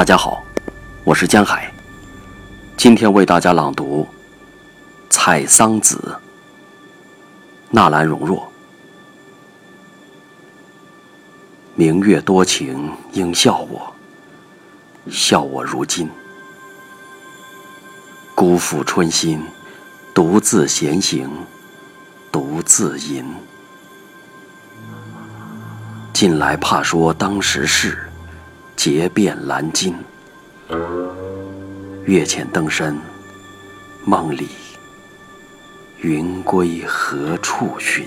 大家好，我是江海，今天为大家朗读《采桑子》。纳兰容若。明月多情应笑我，笑我如今辜负春心，独自闲行，独自吟。近来怕说当时事，结遍兰津。月浅灯深，梦里云归何处寻？